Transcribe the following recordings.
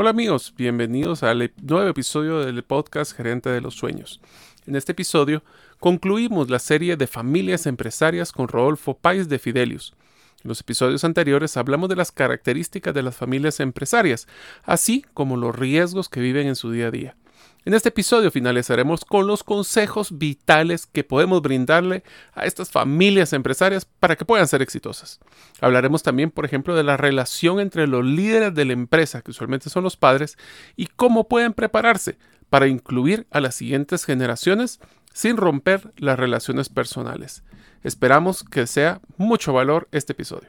Hola amigos, bienvenidos al nuevo episodio del podcast Gerente de los Sueños. En este episodio concluimos la serie de familias empresarias con Rodolfo Páez de Fidelius. En los episodios anteriores hablamos de las características de las familias empresarias, así como los riesgos que viven en su día a día. En este episodio finalizaremos con los consejos vitales que podemos brindarle a estas familias empresarias para que puedan ser exitosas. Hablaremos también, por ejemplo, de la relación entre los líderes de la empresa, que usualmente son los padres, y cómo pueden prepararse para incluir a las siguientes generaciones sin romper las relaciones personales. Esperamos que sea mucho valor este episodio.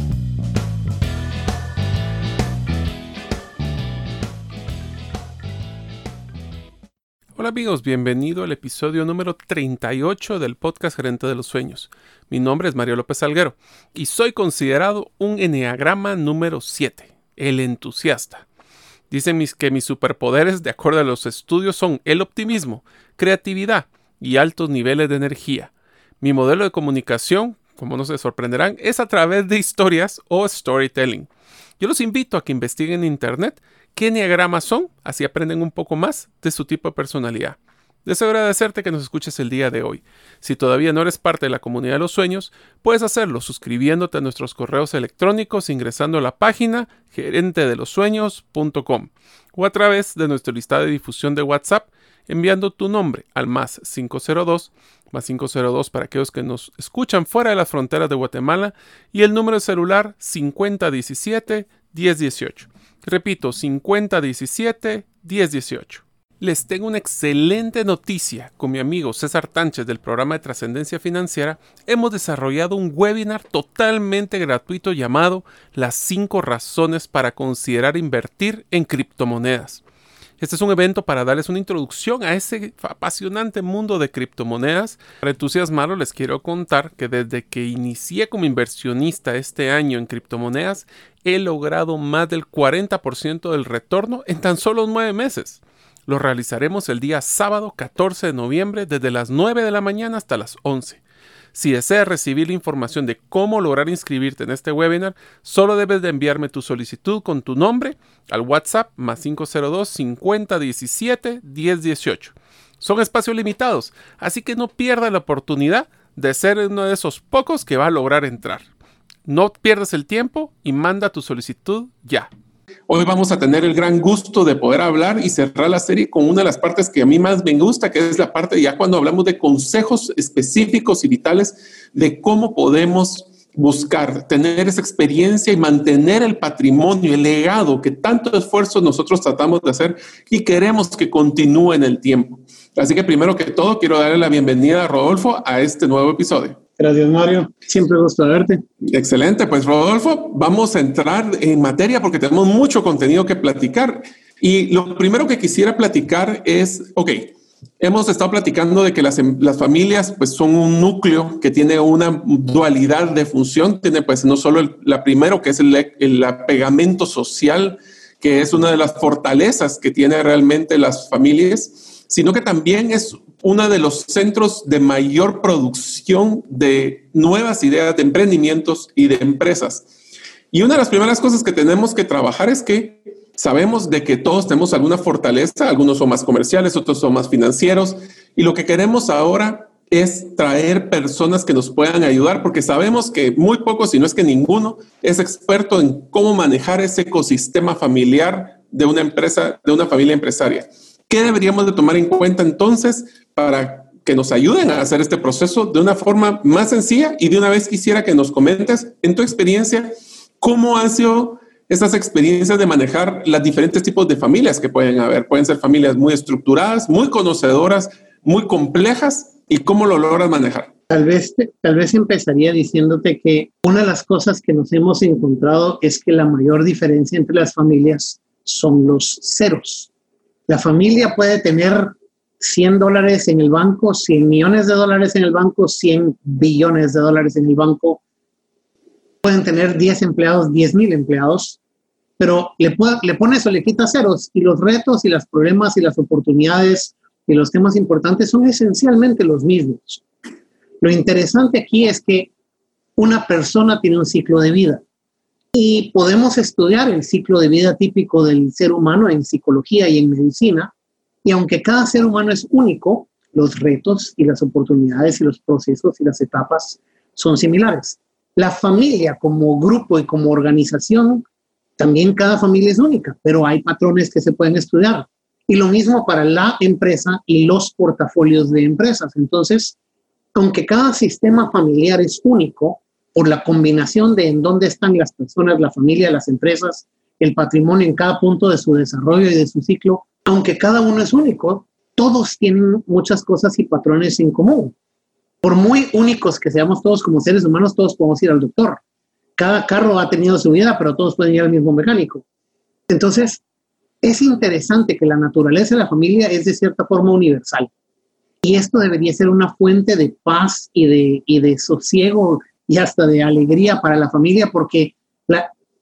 Hola amigos, bienvenido al episodio número 38 del podcast Gerente de los Sueños. Mi nombre es Mario López Salguero y soy considerado un enneagrama número 7, el entusiasta. Dicen mis, que mis superpoderes, de acuerdo a los estudios, son el optimismo, creatividad y altos niveles de energía. Mi modelo de comunicación, como no se sorprenderán, es a través de historias o storytelling. Yo los invito a que investiguen en Internet qué diagramas son, así aprenden un poco más de su tipo de personalidad. Deseo agradecerte que nos escuches el día de hoy. Si todavía no eres parte de la comunidad de los sueños, puedes hacerlo suscribiéndote a nuestros correos electrónicos ingresando a la página gerentedelosueños.com o a través de nuestro listado de difusión de WhatsApp enviando tu nombre al más 502 más 502 para aquellos que nos escuchan fuera de las fronteras de Guatemala y el número de celular 5017 1018. Repito, 5017 1018. Les tengo una excelente noticia. Con mi amigo César Tánchez del programa de Trascendencia Financiera, hemos desarrollado un webinar totalmente gratuito llamado Las 5 razones para considerar invertir en criptomonedas. Este es un evento para darles una introducción a ese apasionante mundo de criptomonedas. Para entusiasmarlos les quiero contar que desde que inicié como inversionista este año en criptomonedas, he logrado más del 40% del retorno en tan solo nueve meses. Lo realizaremos el día sábado 14 de noviembre desde las 9 de la mañana hasta las 11. Si deseas recibir la información de cómo lograr inscribirte en este webinar, solo debes de enviarme tu solicitud con tu nombre al WhatsApp más 502 50 17 10 18. Son espacios limitados, así que no pierdas la oportunidad de ser uno de esos pocos que va a lograr entrar. No pierdas el tiempo y manda tu solicitud ya. Hoy vamos a tener el gran gusto de poder hablar y cerrar la serie con una de las partes que a mí más me gusta, que es la parte ya cuando hablamos de consejos específicos y vitales de cómo podemos buscar, tener esa experiencia y mantener el patrimonio, el legado que tanto esfuerzo nosotros tratamos de hacer y queremos que continúe en el tiempo. Así que primero que todo, quiero darle la bienvenida a Rodolfo a este nuevo episodio. Gracias, Mario. Siempre gusto verte. Excelente. Pues, Rodolfo, vamos a entrar en materia porque tenemos mucho contenido que platicar. Y lo primero que quisiera platicar es, ok, hemos estado platicando de que las, las familias pues son un núcleo que tiene una dualidad de función. Tiene pues no solo el, la primero que es el, el apegamento social, que es una de las fortalezas que tiene realmente las familias, sino que también es uno de los centros de mayor producción de nuevas ideas de emprendimientos y de empresas. Y una de las primeras cosas que tenemos que trabajar es que sabemos de que todos tenemos alguna fortaleza, algunos son más comerciales, otros son más financieros, y lo que queremos ahora es traer personas que nos puedan ayudar, porque sabemos que muy pocos, si no es que ninguno, es experto en cómo manejar ese ecosistema familiar de una empresa, de una familia empresaria. ¿Qué deberíamos de tomar en cuenta entonces para que nos ayuden a hacer este proceso de una forma más sencilla? Y de una vez quisiera que nos comentes en tu experiencia cómo han sido esas experiencias de manejar los diferentes tipos de familias que pueden haber. Pueden ser familias muy estructuradas, muy conocedoras, muy complejas y cómo lo logran manejar. Tal vez, tal vez empezaría diciéndote que una de las cosas que nos hemos encontrado es que la mayor diferencia entre las familias son los ceros. La familia puede tener 100 dólares en el banco, 100 millones de dólares en el banco, 100 billones de dólares en el banco. Pueden tener 10 empleados, 10 mil empleados, pero le, le pones o le quitas ceros y los retos y los problemas y las oportunidades y los temas importantes son esencialmente los mismos. Lo interesante aquí es que una persona tiene un ciclo de vida y podemos estudiar el ciclo de vida típico del ser humano en psicología y en medicina. Y aunque cada ser humano es único, los retos y las oportunidades y los procesos y las etapas son similares. La familia como grupo y como organización, también cada familia es única, pero hay patrones que se pueden estudiar. Y lo mismo para la empresa y los portafolios de empresas. Entonces, aunque cada sistema familiar es único, por la combinación de en dónde están las personas, la familia, las empresas, el patrimonio en cada punto de su desarrollo y de su ciclo, aunque cada uno es único, todos tienen muchas cosas y patrones en común. Por muy únicos que seamos todos como seres humanos, todos podemos ir al doctor. Cada carro ha tenido su vida, pero todos pueden ir al mismo mecánico. Entonces, es interesante que la naturaleza de la familia es de cierta forma universal. Y esto debería ser una fuente de paz y de, y de sosiego y hasta de alegría para la familia, porque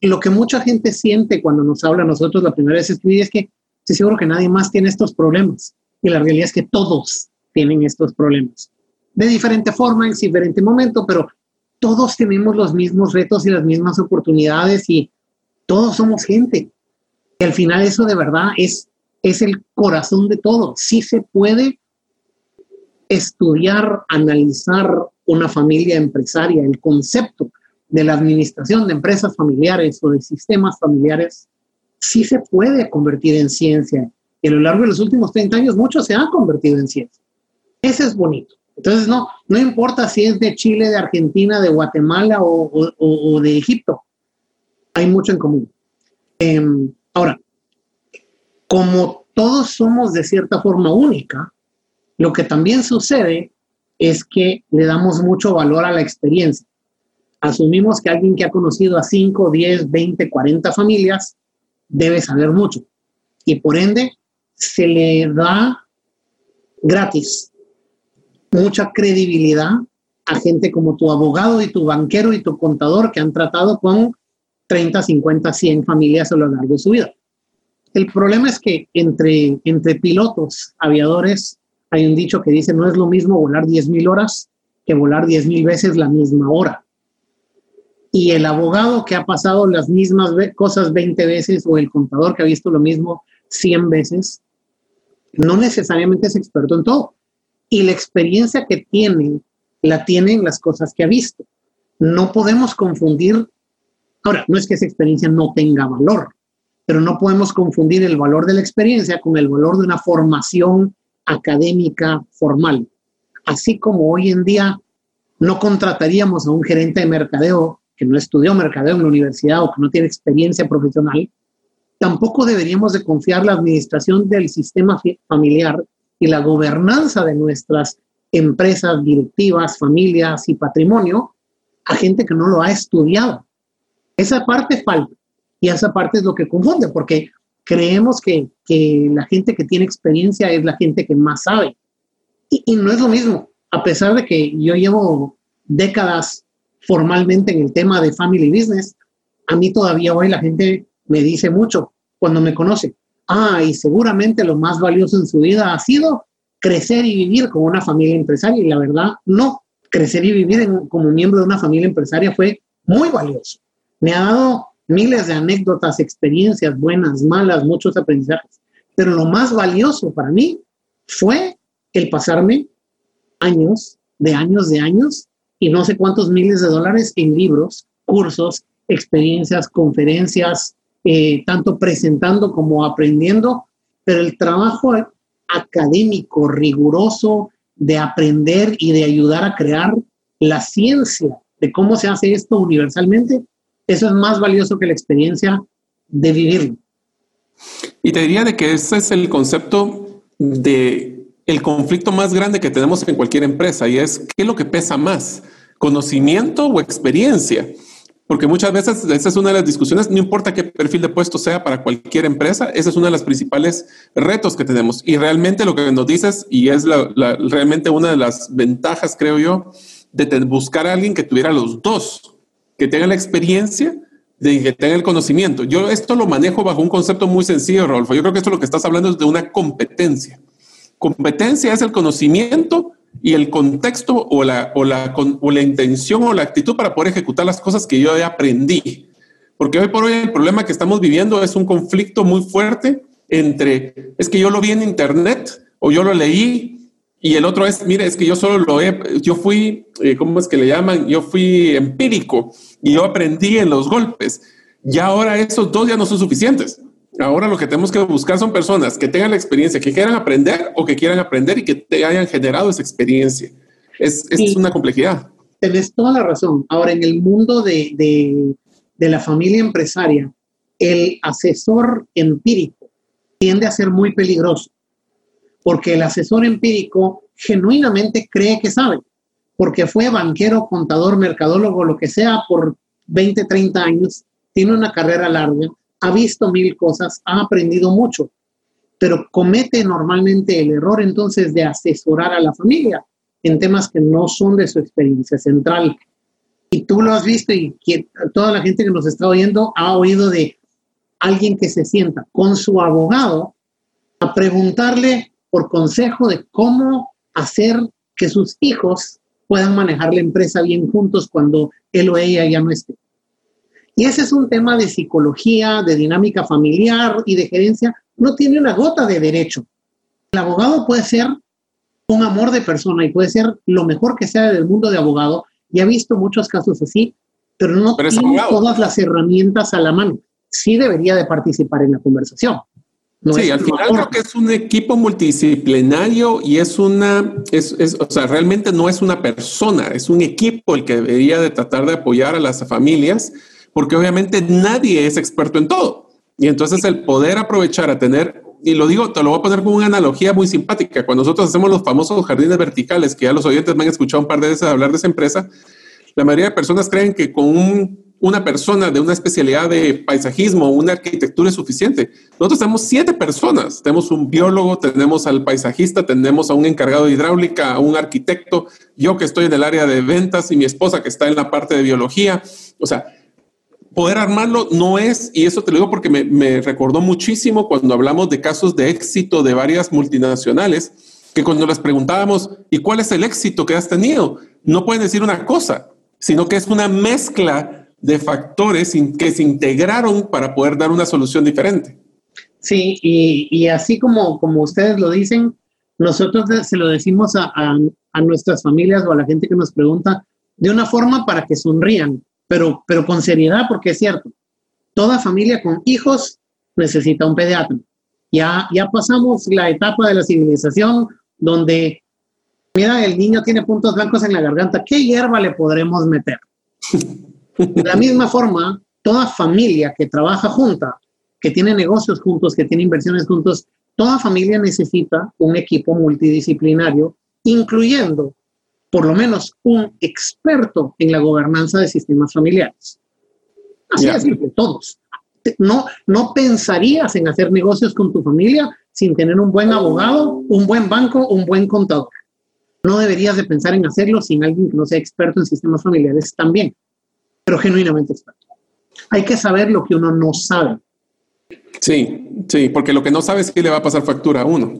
lo que mucha gente siente cuando nos habla a nosotros la primera vez es que estoy seguro que nadie más tiene estos problemas. Y la realidad es que todos tienen estos problemas. De diferente forma, en diferente momento, pero todos tenemos los mismos retos y las mismas oportunidades y todos somos gente. Y al final eso de verdad es, es el corazón de todo. Sí se puede estudiar, analizar una familia empresaria, el concepto de la administración de empresas familiares o de sistemas familiares, sí se puede convertir en ciencia. Y a lo largo de los últimos 30 años, mucho se ha convertido en ciencia. Ese es bonito. Entonces, no, no importa si es de Chile, de Argentina, de Guatemala o, de Egipto. Hay mucho en común. Em, ahora, como todos somos de cierta forma única, lo que también sucede es que le damos mucho valor a la experiencia. Asumimos que alguien que ha conocido a 5, 10, 20, 40 familias debe saber mucho. Y por ende, se le da gratis mucha credibilidad a gente como tu abogado y tu banquero y tu contador que han tratado con 30, 50, 100 familias a lo largo de su vida. El problema es que entre, entre pilotos, aviadores, hay un dicho que dice, no es lo mismo volar 10.000 horas que volar 10.000 veces la misma hora. Y el abogado que ha pasado las mismas cosas 20 veces o el contador que ha visto lo mismo 100 veces, no necesariamente es experto en todo. Y la experiencia que tiene, la tiene en las cosas que ha visto. No podemos confundir, ahora, no es que esa experiencia no tenga valor, pero no podemos confundir el valor de la experiencia con el valor de una formación académica formal. Así como hoy en día no contrataríamos a un gerente de mercadeo que no estudió mercadeo en la universidad o que no tiene experiencia profesional, tampoco deberíamos de confiar la administración del sistema familiar y la gobernanza de nuestras empresas directivas, familias y patrimonio a gente que no lo ha estudiado. Esa parte falta y esa parte es lo que confunde, porque creemos que, la gente que tiene experiencia es la gente que más sabe. Y, no es lo mismo, a pesar de que yo llevo décadas formalmente en el tema de family business, a mí todavía hoy la gente me dice mucho cuando me conoce, ah, y seguramente lo más valioso en su vida ha sido crecer y vivir como una familia empresaria. Y la verdad, no, crecer y vivir como miembro de una familia empresaria fue muy valioso. Me ha dado miles de anécdotas, experiencias buenas, malas, muchos aprendizajes. Pero lo más valioso para mí fue el pasarme años, de años, de años, y no sé cuántos miles de dólares en libros, cursos, experiencias, conferencias, eh, tanto presentando como aprendiendo, pero el trabajo académico, riguroso, de aprender y de ayudar a crear la ciencia de cómo se hace esto universalmente, eso es más valioso que la experiencia de vivirlo. Y te diría de que ese es el concepto de el conflicto más grande que tenemos en cualquier empresa y es qué es lo que pesa más, conocimiento o experiencia. porque muchas veces esa es una de las discusiones, no importa qué perfil de puesto sea para cualquier empresa, ese es uno de los principales retos que tenemos. Y realmente lo que nos dices, y es realmente una de las ventajas, creo yo, de buscar a alguien que tuviera los dos, que tenga la experiencia de que tenga el conocimiento. Yo esto lo manejo bajo un concepto muy sencillo, Rolfo. Yo creo que esto lo que estás hablando es de una competencia. Competencia es el conocimiento y el contexto o la, o la, o la intención o la actitud para poder ejecutar las cosas que yo aprendí. Porque hoy por hoy el problema que estamos viviendo es un conflicto muy fuerte entre, es que yo lo vi en internet o yo lo leí y el otro es, mire, es que yo solo lo he, yo fui, eh, ¿cómo es que le llaman? Yo fui empírico y yo aprendí en los golpes. Y ahora esos dos ya no son suficientes. Ahora lo que tenemos que buscar son personas que tengan la experiencia, que quieran aprender o que quieran aprender y que te hayan generado esa experiencia. Es, es una complejidad. Tienes toda la razón. Ahora, en el mundo de, de, de la familia empresaria, el asesor empírico tiende a ser muy peligroso porque el asesor empírico genuinamente cree que sabe, porque fue banquero, contador, mercadólogo, lo que sea, por 20, 30 años, tiene una carrera larga, ha visto mil cosas, ha aprendido mucho, pero comete normalmente el error entonces de asesorar a la familia en temas que no son de su experiencia central. Y tú lo has visto y toda la gente que nos está oyendo ha oído de alguien que se sienta con su abogado a preguntarle por consejo de cómo hacer que sus hijos puedan manejar la empresa bien juntos cuando él o ella ya no esté. Y ese es un tema de psicología, de dinámica familiar y de gerencia. No tiene una gota de derecho. El abogado puede ser un amor de persona y puede ser lo mejor que sea del mundo de abogado. Y ha visto muchos casos así, pero no tiene todas las herramientas a la mano. Sí debería de participar en la conversación sí, al final creo que es un equipo multidisciplinario y es una, es, o sea, realmente no es una persona, es un equipo el que debería de tratar de apoyar a las familias, porque obviamente nadie es experto en todo. Y entonces el poder aprovechar a tener, y lo digo, te lo voy a poner con una analogía muy simpática, cuando nosotros hacemos los famosos jardines verticales, que ya los oyentes me han escuchado un par de veces hablar de esa empresa, la mayoría de personas creen que con un una persona de una especialidad de paisajismo, una arquitectura es suficiente. Nosotros tenemos siete personas. Tenemos un biólogo, tenemos al paisajista, tenemos a un encargado de hidráulica, a un arquitecto, yo que estoy en el área de ventas y mi esposa que está en la parte de biología. O sea, poder armarlo no es, y eso te lo digo porque me, me recordó muchísimo cuando hablamos de casos de éxito de varias multinacionales, que cuando les preguntábamos, ¿y cuál es el éxito que has tenido? No pueden decir una cosa, sino que es una mezcla de factores que se integraron para poder dar una solución diferente. Sí, y, así como, como ustedes lo dicen, nosotros se lo decimos a, a, nuestras familias o a la gente que nos pregunta de una forma para que sonrían, pero, pero con seriedad, porque es cierto, toda familia con hijos necesita un pediatra. Ya, ya pasamos la etapa de la civilización donde, mira, el niño tiene puntos blancos en la garganta, ¿qué hierba le podremos meter? De la misma forma, toda familia que trabaja junta, que tiene negocios juntos, que tiene inversiones juntos, toda familia necesita un equipo multidisciplinario, incluyendo por lo menos un experto en la gobernanza de sistemas familiares. Así es, todos. No, no pensarías en hacer negocios con tu familia sin tener un buen abogado, un buen banco, un buen contador. No deberías de pensar en hacerlo sin alguien que no sea experto en sistemas familiares también pero genuinamente experto. Hay que saber lo que uno no sabe. Sí, sí, porque lo que no sabes es que le va a pasar factura a uno.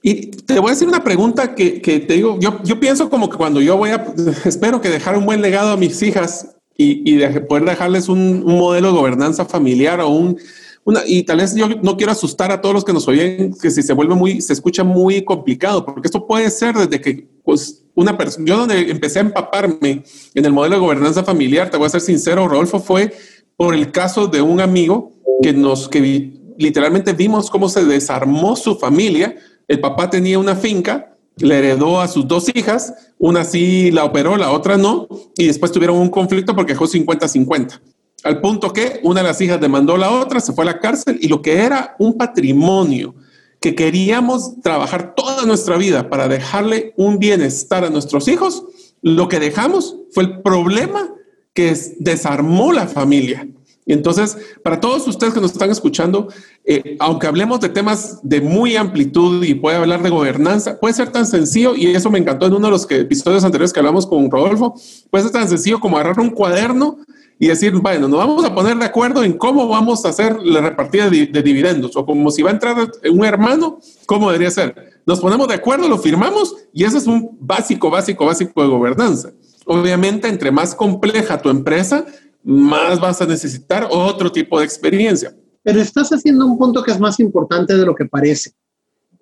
Y te voy a hacer una pregunta que, que te digo, yo, yo, pienso como que cuando yo voy a, espero que dejar un buen legado a mis hijas y, y de poder dejarles un, un, modelo de gobernanza familiar o un, una, y tal vez yo no quiero asustar a todos los que nos oyen, que si se vuelve muy, se escucha muy complicado, porque esto puede ser desde que, pues, una persona, yo donde empecé a empaparme en el modelo de gobernanza familiar, te voy a ser sincero, Rodolfo, fue por el caso de un amigo que nos, que literalmente vimos cómo se desarmó su familia. El papá tenía una finca, le heredó a sus dos hijas, una sí la operó, la otra no, y después tuvieron un conflicto porque dejó 50-50. Al punto que una de las hijas demandó a la otra, se fue a la cárcel y lo que era un patrimonio que queríamos trabajar toda nuestra vida para dejarle un bienestar a nuestros hijos, lo que dejamos fue el problema que desarmó la familia. Y entonces, para todos ustedes que nos están escuchando, eh, aunque hablemos de temas de muy amplitud y puede hablar de gobernanza, puede ser tan sencillo, y eso me encantó en uno de los episodios anteriores que hablamos con Rodolfo, puede ser tan sencillo como agarrar un cuaderno y decir, bueno, nos vamos a poner de acuerdo en cómo vamos a hacer la repartida de, de, dividendos, o como si va a entrar un hermano, ¿cómo debería ser? Nos ponemos de acuerdo, lo firmamos, y ese es un básico, básico, básico de gobernanza. Obviamente, entre más compleja tu empresa, más vas a necesitar otro tipo de experiencia. Pero estás haciendo un punto que es más importante de lo que parece.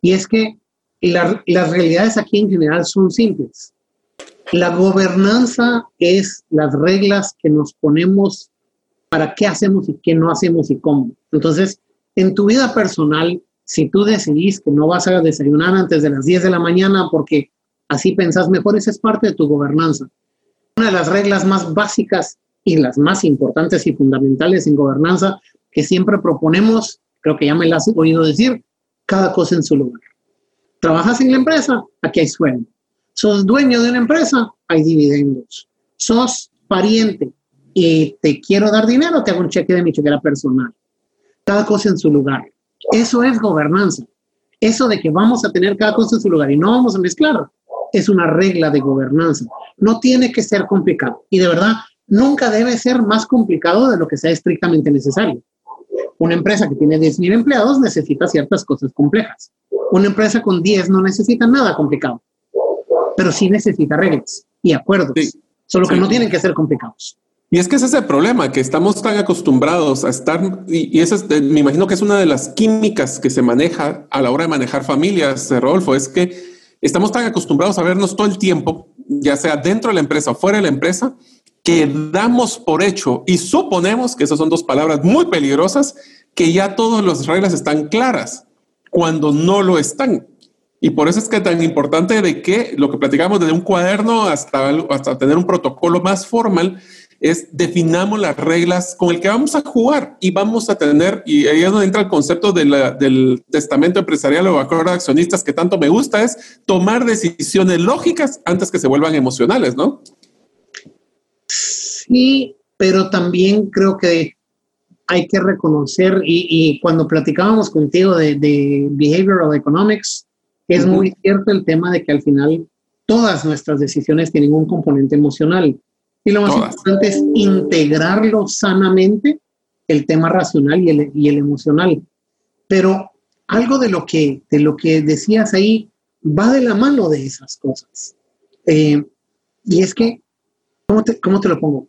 Y es que las realidades aquí en general son simples. La gobernanza es las reglas que nos ponemos para qué hacemos y qué no hacemos y cómo. Entonces, en tu vida personal, si tú decidís que no vas a desayunar antes de las 10 de la mañana porque así pensás mejor, esa es parte de tu gobernanza. Una de las reglas más básicas y las más importantes y fundamentales en gobernanza que siempre proponemos, creo que ya me las he oído decir, cada cosa en su lugar. Trabajas en la empresa, aquí hay sueldo. Sos dueño de una empresa, hay dividendos. Sos pariente y te quiero dar dinero, te hago un cheque de mi chequera personal. Cada cosa en su lugar. Eso es gobernanza. Eso de que vamos a tener cada cosa en su lugar y no vamos a mezclar, es una regla de gobernanza. No tiene que ser complicado. Y de verdad, nunca debe ser más complicado de lo que sea estrictamente necesario. Una empresa que tiene 10.000 empleados necesita ciertas cosas complejas. Una empresa con 10 no necesita nada complicado, pero sí necesita reglas y acuerdos, solo que no tienen que ser complicados. Y es que ese es el problema, que estamos tan acostumbrados a estar, y, eso es, me imagino que es una de las químicas que se maneja a la hora de manejar familias, Rodolfo, es que estamos tan acostumbrados a vernos todo el tiempo, ya sea dentro de la empresa o fuera de la empresa, que damos por hecho y suponemos que esas son dos palabras muy peligrosas, que ya todas las reglas están claras, cuando no lo están. Y por eso es que tan importante de que lo que platicamos desde un cuaderno hasta, hasta tener un protocolo más formal es definamos las reglas con el que vamos a jugar y vamos a tener, y ahí es donde entra el concepto del testamento empresarial o acuerdo de accionistas que tanto me gusta, es tomar decisiones lógicas antes que se vuelvan emocionales, ¿no? Sí, pero también creo que hay que reconocer, y, cuando platicábamos contigo de, de behavioral economics, es muy cierto el tema de que al final todas nuestras decisiones tienen un componente emocional. Y lo más importante es integrarlo sanamente, el tema racional y el, y el, emocional. Pero algo de lo, que, de lo que decías ahí va de la mano de esas cosas. Eh, y es que ¿Cómo te, ¿Cómo te lo pongo?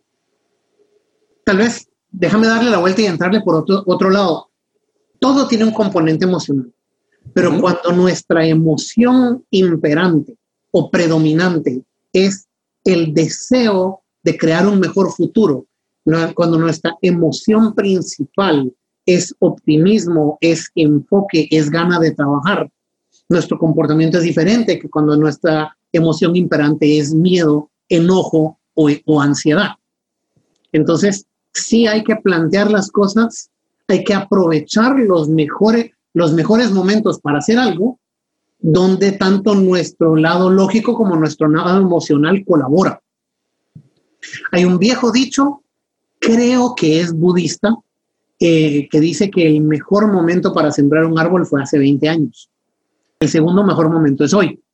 Tal vez déjame darle la vuelta y entrarle por otro, otro lado. Todo tiene un componente emocional, pero cuando nuestra emoción imperante o predominante es el deseo de crear un mejor futuro, cuando nuestra emoción principal es optimismo, es enfoque, es gana de trabajar, nuestro comportamiento es diferente que cuando nuestra emoción imperante es miedo, enojo o, ansiedad. Entonces, sí hay que plantear las cosas, hay que aprovechar los mejores, los mejores momentos para hacer algo donde tanto nuestro lado lógico como nuestro lado emocional colabora. Hay un viejo dicho, creo que es budista, eh, que dice que el mejor momento para sembrar un árbol fue hace 20 años. El segundo mejor momento es hoy.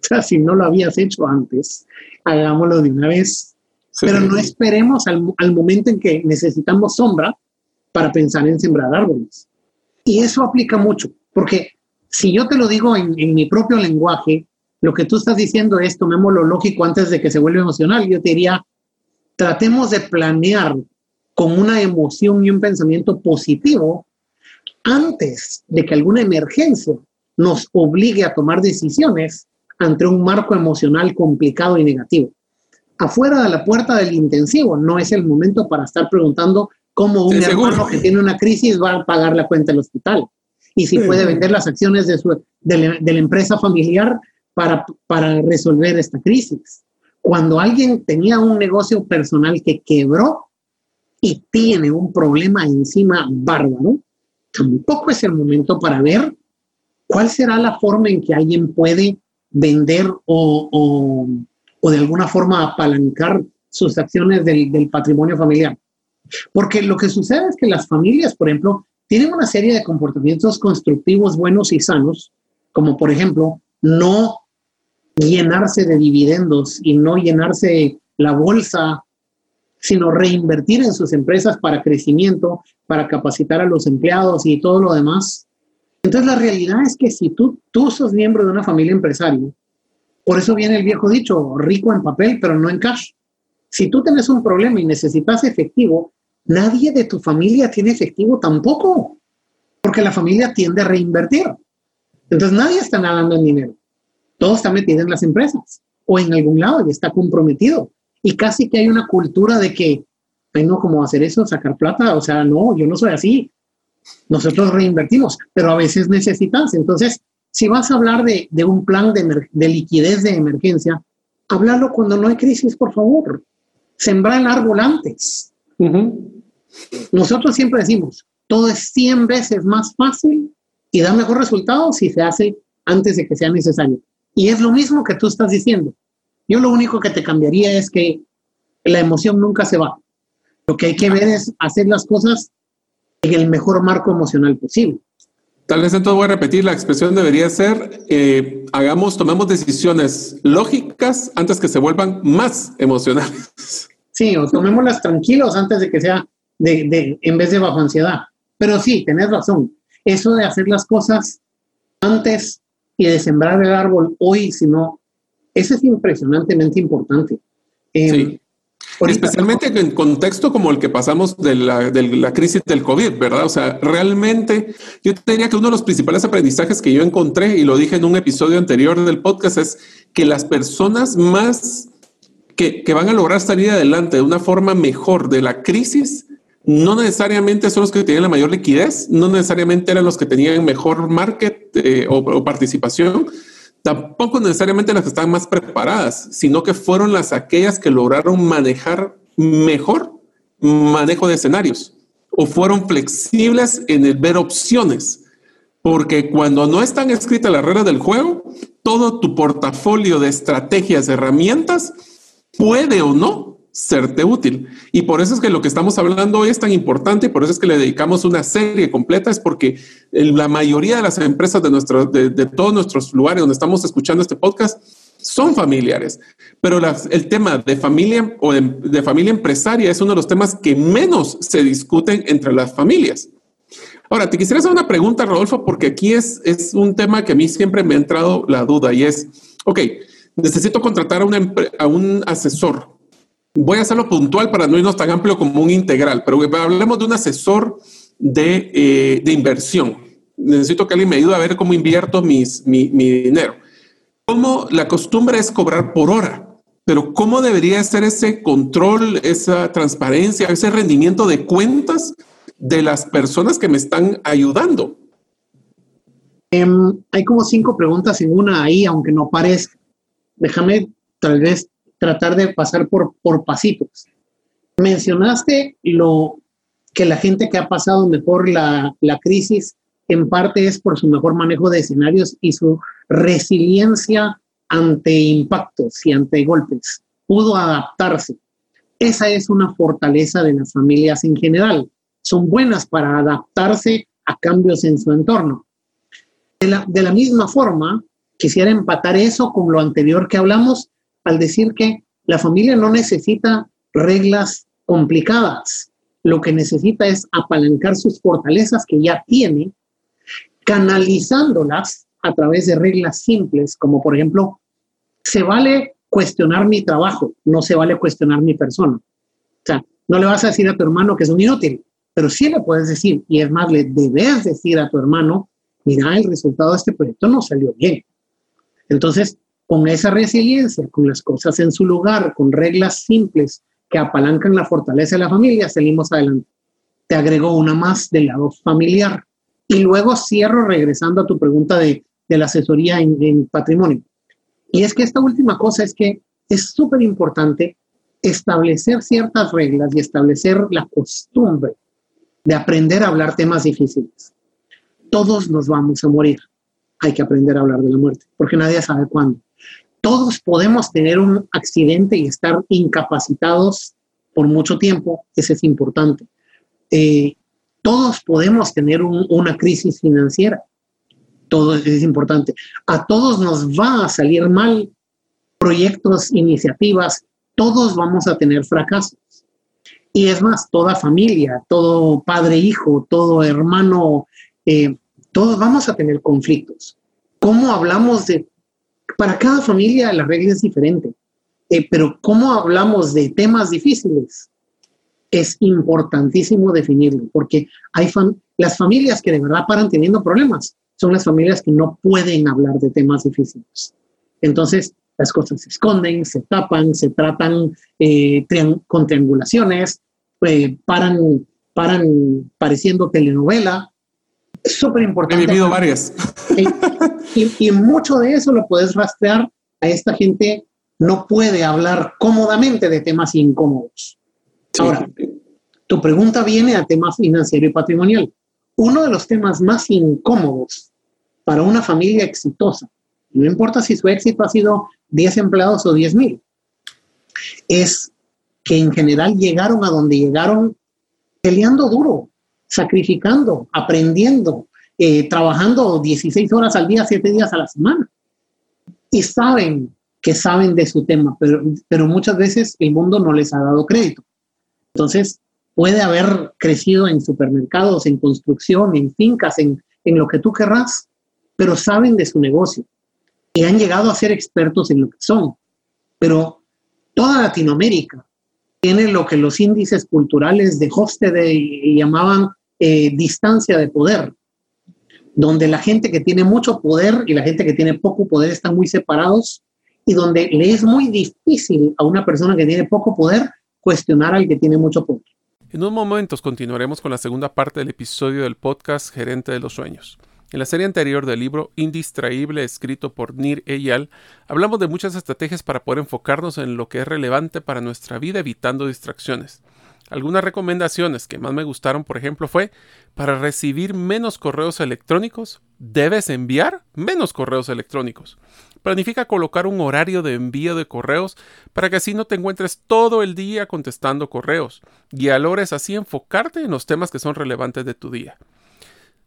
O sea, si no lo habías hecho antes, hagámoslo de una vez. Pero no esperemos al, momento en que necesitamos sombra para pensar en sembrar árboles. Y eso aplica mucho, porque si yo te lo digo en, mi propio lenguaje, lo que tú estás diciendo es tomemos lo lógico antes de que se vuelva emocional. Yo te diría, tratemos de planear con una emoción y un pensamiento positivo antes de que alguna emergencia nos obligue a tomar decisiones ante un marco emocional complicado y negativo. Afuera de la puerta del intensivo no es el momento para estar preguntando cómo un hermano que tiene una crisis va a pagar la cuenta del hospital y si puede vender las acciones de, su, de, la, empresa familiar para, para resolver esta crisis. Cuando alguien tenía un negocio personal que quebró y tiene un problema encima bárbaro, tampoco es el momento para ver cuál será la forma en que alguien puede vender o, o, de alguna forma apalancar sus acciones del, del patrimonio familiar. Porque lo que sucede es que las familias, por ejemplo, tienen una serie de comportamientos constructivos buenos y sanos, como por ejemplo, no llenarse de dividendos y no llenarse la bolsa, sino reinvertir en sus empresas para crecimiento, para capacitar a los empleados y todo lo demás. Entonces la realidad es que si tú, tú sos miembro de una familia empresaria, por eso viene el viejo dicho, rico en papel, pero no en cash. Si tú tienes un problema y necesitas efectivo, nadie de tu familia tiene efectivo tampoco, porque la familia tiende a reinvertir. Entonces nadie está nadando en dinero. Todo está metido en las empresas o en algún lado y está comprometido. Y casi que hay una cultura de que, ay, no, ¿cómo hacer eso? Sacar plata. O sea, no, yo no soy así. Nosotros reinvertimos, pero a veces necesitas. Entonces, si vas a hablar de, un plan de, de, liquidez de emergencia, háblalo cuando no hay crisis, por favor. Sembra el árbol antes. Nosotros siempre decimos, todo es 100 veces más fácil y da mejor resultado si se hace antes de que sea necesario. Y es lo mismo que tú estás diciendo. Yo lo único que te cambiaría es que la emoción nunca se va. Lo que hay que ver es hacer las cosas en el mejor marco emocional posible. Tal vez entonces voy a repetir, la expresión debería ser, eh, hagamos, tomemos decisiones lógicas antes que se vuelvan más emocionales. Sí, o tomémoslas tranquilos antes de que sea de, de, en vez de bajo ansiedad. Pero sí, tenés razón. Eso de hacer las cosas antes y de sembrar el árbol hoy, sino, eso es impresionantemente importante. Eh, sí. Especialmente en contexto como el que pasamos de la, de la, crisis del COVID, ¿verdad? O sea, realmente yo diría que uno de los principales aprendizajes que yo encontré, y lo dije en un episodio anterior del podcast, es que las personas más que, que van a lograr salir adelante de una forma mejor de la crisis no necesariamente son los que tenían la mayor liquidez, no necesariamente eran los que tenían mejor market eh, o, participación, tampoco necesariamente las que estaban más preparadas, sino que fueron las aquellas que lograron manejar mejor manejo de escenarios o fueron flexibles en el ver opciones. Porque cuando no están escritas las reglas del juego, todo tu portafolio de estrategias, herramientas, puede o no serte útil. Y por eso es que lo que estamos hablando hoy es tan importante y por eso es que le dedicamos una serie completa, es porque la mayoría de las empresas de, de, todos nuestros lugares donde estamos escuchando este podcast son familiares, pero el tema de familia o de, de, familia empresaria es uno de los temas que menos se discuten entre las familias. Ahora, te quisiera hacer una pregunta, Rodolfo, porque aquí es, es un tema que a mí siempre me ha entrado la duda y es, ok, necesito contratar a, a un asesor voy a hacerlo puntual para no irnos tan amplio como un integral, pero hablemos de un asesor de, eh, de inversión. Necesito que alguien me ayude a ver cómo invierto mis, mi, mi dinero. Como la costumbre es cobrar por hora, pero ¿cómo debería ser ese control, esa transparencia, ese rendimiento de cuentas de las personas que me están ayudando? Um, hay como cinco preguntas en una ahí, aunque no parezca. Déjame tal vez tratar de pasar por, por pasitos. Mencionaste lo que la gente que ha pasado mejor la, la crisis en parte es por su mejor manejo de escenarios y su resiliencia ante impactos y ante golpes. Pudo adaptarse. Esa es una fortaleza de las familias en general. Son buenas para adaptarse a cambios en su entorno. De la, de la misma forma, quisiera empatar eso con lo anterior que hablamos al decir que la familia no necesita reglas complicadas. Lo que necesita es apalancar sus fortalezas que ya tiene, canalizándolas a través de reglas simples, como por ejemplo, se vale cuestionar mi trabajo, no se vale cuestionar mi persona. O sea, no le vas a decir a tu hermano que es un inútil, pero sí le puedes decir, y es más, le debes decir a tu hermano, mira, el resultado de este proyecto no salió bien. Entonces, con esa resiliencia, con las cosas en su lugar, con reglas simples que apalancan la fortaleza de la familia, salimos adelante. Te agrego una más del lado familiar. Y luego cierro regresando a tu pregunta de, de la asesoría en, en patrimonio. Y es que esta última cosa es que es súper importante establecer ciertas reglas y establecer la costumbre de aprender a hablar temas difíciles. Todos nos vamos a morir. Hay que aprender a hablar de la muerte, porque nadie sabe cuándo. Todos podemos tener un accidente y estar incapacitados por mucho tiempo, ese es importante. Eh, todos podemos tener una crisis financiera, todo es importante. A todos nos va a salir mal proyectos, iniciativas, todos vamos a tener fracasos. Y es más, toda familia, todo padre, hijo, todo hermano, eh, todos vamos a tener conflictos. ¿Cómo hablamos de... Para cada familia la regla es diferente, eh, pero ¿cómo hablamos de temas difíciles? Es importantísimo definirlo, porque hay las familias que de verdad paran teniendo problemas son las familias que no pueden hablar de temas difíciles. Entonces, las cosas se esconden, se tapan, se tratan eh, con triangulaciones, eh, paran, paran pareciendo telenovela. Es súper importante. He vivido varias. Y, mucho de eso lo puedes rastrear a esta gente no puede hablar cómodamente de temas incómodos. Ahora, tu pregunta viene a temas financiero y patrimonial. Uno de los temas más incómodos para una familia exitosa, no importa si su éxito ha sido 10 empleados o 10 mil, es que en general llegaron a donde llegaron peleando duro, sacrificando, aprendiendo, eh, trabajando 16 horas al día, 7 días a la semana. Y saben que saben de su tema, pero, pero muchas veces el mundo no les ha dado crédito. Entonces, puede haber crecido en supermercados, en construcción, en fincas, en, en lo que tú querrás, pero saben de su negocio y han llegado a ser expertos en lo que son. Pero toda Latinoamérica tiene lo que los índices culturales de Hofstede llamaban eh, distancia de poder, donde la gente que tiene mucho poder y la gente que tiene poco poder están muy separados y donde le es muy difícil a una persona que tiene poco poder cuestionar al que tiene mucho poder. En unos momentos continuaremos con la segunda parte del episodio del podcast Gerente de los Sueños. En la serie anterior del libro Indistraíble escrito por Nir Eyal, hablamos de muchas estrategias para poder enfocarnos en lo que es relevante para nuestra vida evitando distracciones. Algunas recomendaciones que más me gustaron, por ejemplo, fue para recibir menos correos electrónicos, debes enviar menos correos electrónicos. Planifica colocar un horario de envío de correos para que así no te encuentres todo el día contestando correos y alores así enfocarte en los temas que son relevantes de tu día.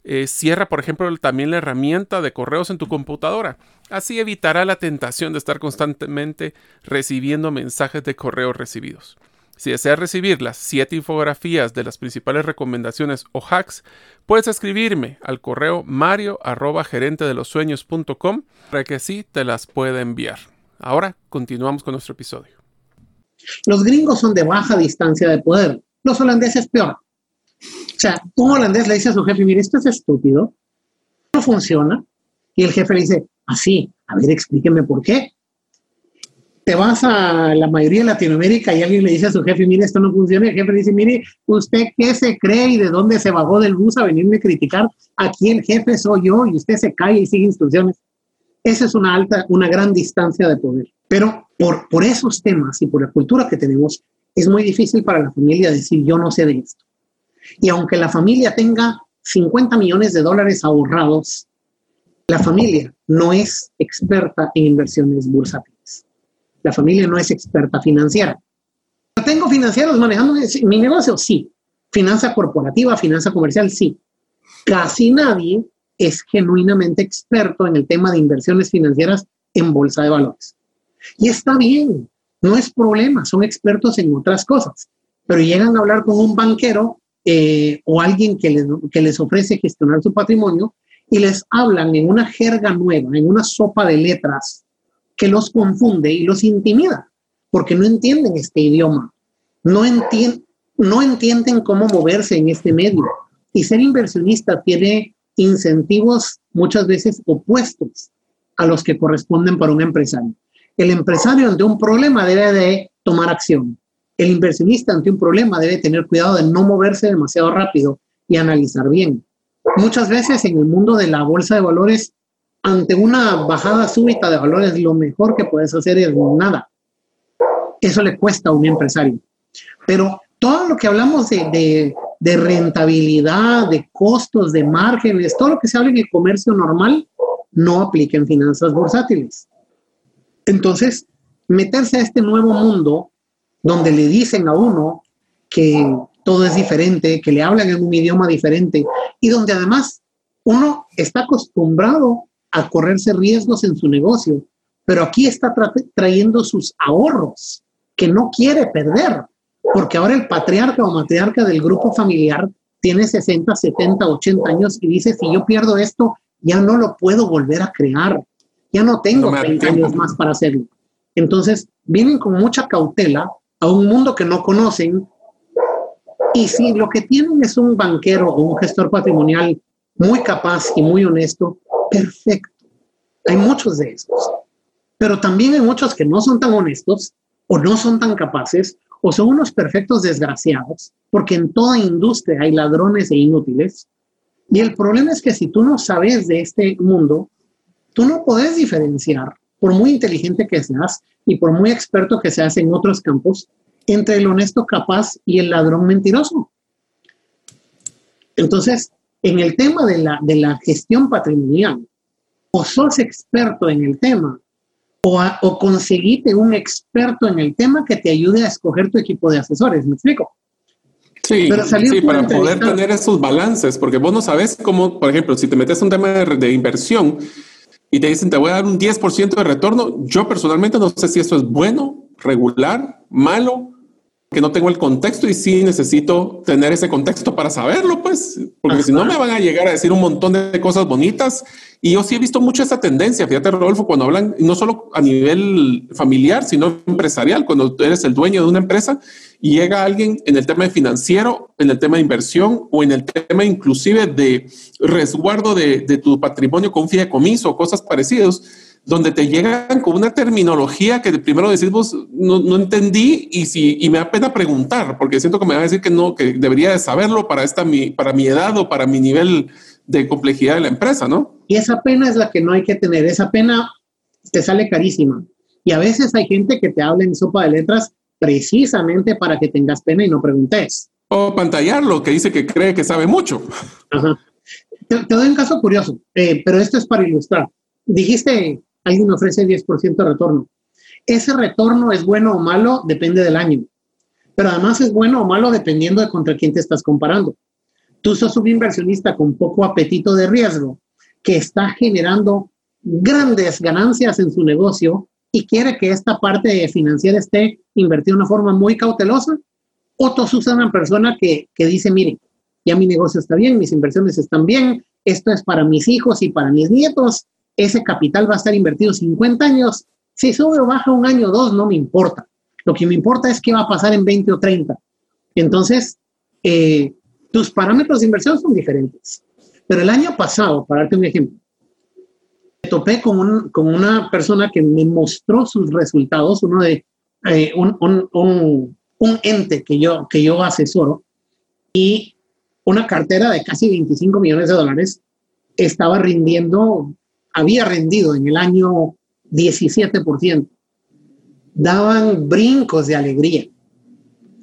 Eh, cierra, por ejemplo, también la herramienta de correos en tu computadora. Así evitará la tentación de estar constantemente recibiendo mensajes de correos recibidos. Si deseas recibir las 7 infografías de las principales recomendaciones o hacks, puedes escribirme al correo mario gerente de los sueños.com para que así te las pueda enviar. Ahora continuamos con nuestro episodio. Los gringos son de baja distancia de poder. Los holandeses peor. O sea, un holandés le dice a su jefe, mire, esto es estúpido, no funciona. Y el jefe le dice, así, ah, a ver, explíqueme por qué. Te vas a la mayoría de Latinoamérica y alguien le dice a su jefe, mire, esto no funciona. El jefe dice, mire, ¿usted qué se cree y de dónde se bajó del bus a venirme a criticar? Aquí el jefe soy yo y usted se cae y sigue instrucciones. Esa es una alta, una gran distancia de poder. Pero por, por esos temas y por la cultura que tenemos, es muy difícil para la familia decir yo no sé de esto. Y aunque la familia tenga 50 millones de dólares ahorrados, la familia no es experta en inversiones bursátiles. La familia no es experta financiera. ¿Tengo financieros manejando mi negocio? Sí. Finanza corporativa, finanza comercial, sí. Casi nadie es genuinamente experto en el tema de inversiones financieras en bolsa de valores. Y está bien, no es problema, son expertos en otras cosas, pero llegan a hablar con un banquero eh, o alguien les, que les ofrece gestionar su patrimonio y les hablan en una jerga nueva, en una sopa de letras que los confunde y los intimida, porque no entienden este idioma, no, entienden cómo moverse en este medio. Y ser inversionista tiene incentivos muchas veces opuestos a los que corresponden para un empresario. El empresario ante un problema debe de tomar acción. El inversionista ante un problema debe tener cuidado de no moverse demasiado rápido y analizar bien. Muchas veces en el mundo de la bolsa de valores, ante una bajada súbita de valores, lo mejor que puedes hacer es nada. Eso le cuesta a un empresario. Pero todo lo que hablamos de, rentabilidad, de costos, de márgenes, todo lo que se habla en el comercio normal, no aplica en finanzas bursátiles. Entonces, meterse a este nuevo mundo donde le dicen a uno que todo es diferente, que le hablan en un idioma diferente y donde además uno está acostumbrado a correrse riesgos en su negocio, pero aquí está trayendo sus ahorros que no quiere perder, porque ahora el patriarca o matriarca del grupo familiar tiene 60, 70, 80 años y dice, si yo pierdo esto, ya no lo puedo volver a crear, ya no tengo 30 años más para hacerlo. Entonces, vienen con mucha cautela a un mundo que no conocen y si lo que tienen es un banquero o un gestor patrimonial muy capaz y muy honesto, perfecto. Hay muchos de esos. Pero también hay muchos que no son tan honestos o no son tan capaces o son unos perfectos desgraciados, porque en toda industria hay ladrones e inútiles. Y el problema es que si tú no sabes de este mundo, tú no puedes diferenciar, por muy inteligente que seas y por muy experto que seas en otros campos, entre el honesto capaz y el ladrón mentiroso. Entonces, en el tema de la, de la gestión patrimonial, o sos experto en el tema, o, o conseguite un experto en el tema que te ayude a escoger tu equipo de asesores. ¿Me explico? Sí, sí para poder tener esos balances, porque vos no sabes cómo, por ejemplo, si te metes un tema de, de inversión y te dicen te voy a dar un 10% de retorno, yo personalmente no sé si eso es bueno, regular, malo, que no tengo el contexto y sí necesito tener ese contexto para saberlo, pues, porque si no me van a llegar a decir un montón de cosas bonitas. Y yo sí he visto mucho esa tendencia, fíjate, Rodolfo, cuando hablan no solo a nivel familiar, sino empresarial, cuando eres el dueño de una empresa y llega alguien en el tema de financiero, en el tema de inversión o en el tema inclusive de resguardo de, de tu patrimonio con fideicomiso o cosas parecidas donde te llegan con una terminología que primero decís vos no, no, entendí y, si, y me da pena preguntar, porque siento que me va a decir que no, que debería de saberlo para, esta, mi, para mi edad o para mi nivel de complejidad de la empresa, ¿no? Y esa pena es la que no hay que tener, esa pena te sale carísima. Y a veces hay gente que te habla en sopa de letras precisamente para que tengas pena y no preguntes. O pantallarlo, que dice que cree que sabe mucho. Ajá. Te, doy un caso curioso, eh, pero esto es para ilustrar. Dijiste alguien ofrece 10% de retorno. Ese retorno es bueno o malo, depende del año. Pero además es bueno o malo dependiendo de contra quién te estás comparando. Tú sos un inversionista con poco apetito de riesgo que está generando grandes ganancias en su negocio y quiere que esta parte financiera esté invertida de una forma muy cautelosa. O tú sos una persona que, que dice, mire, ya mi negocio está bien, mis inversiones están bien, esto es para mis hijos y para mis nietos, ese capital va a estar invertido 50 años. Si sube o baja un año o dos, no me importa. Lo que me importa es qué va a pasar en 20 o 30. Entonces, eh, tus parámetros de inversión son diferentes. Pero el año pasado, para darte un ejemplo, me topé con, con una persona que me mostró sus resultados, uno de eh, un, un, un, un, ente que yo, que yo asesoro, y una cartera de casi 25 millones de dólares estaba rindiendo había rendido en el año 17%. Daban brincos de alegría.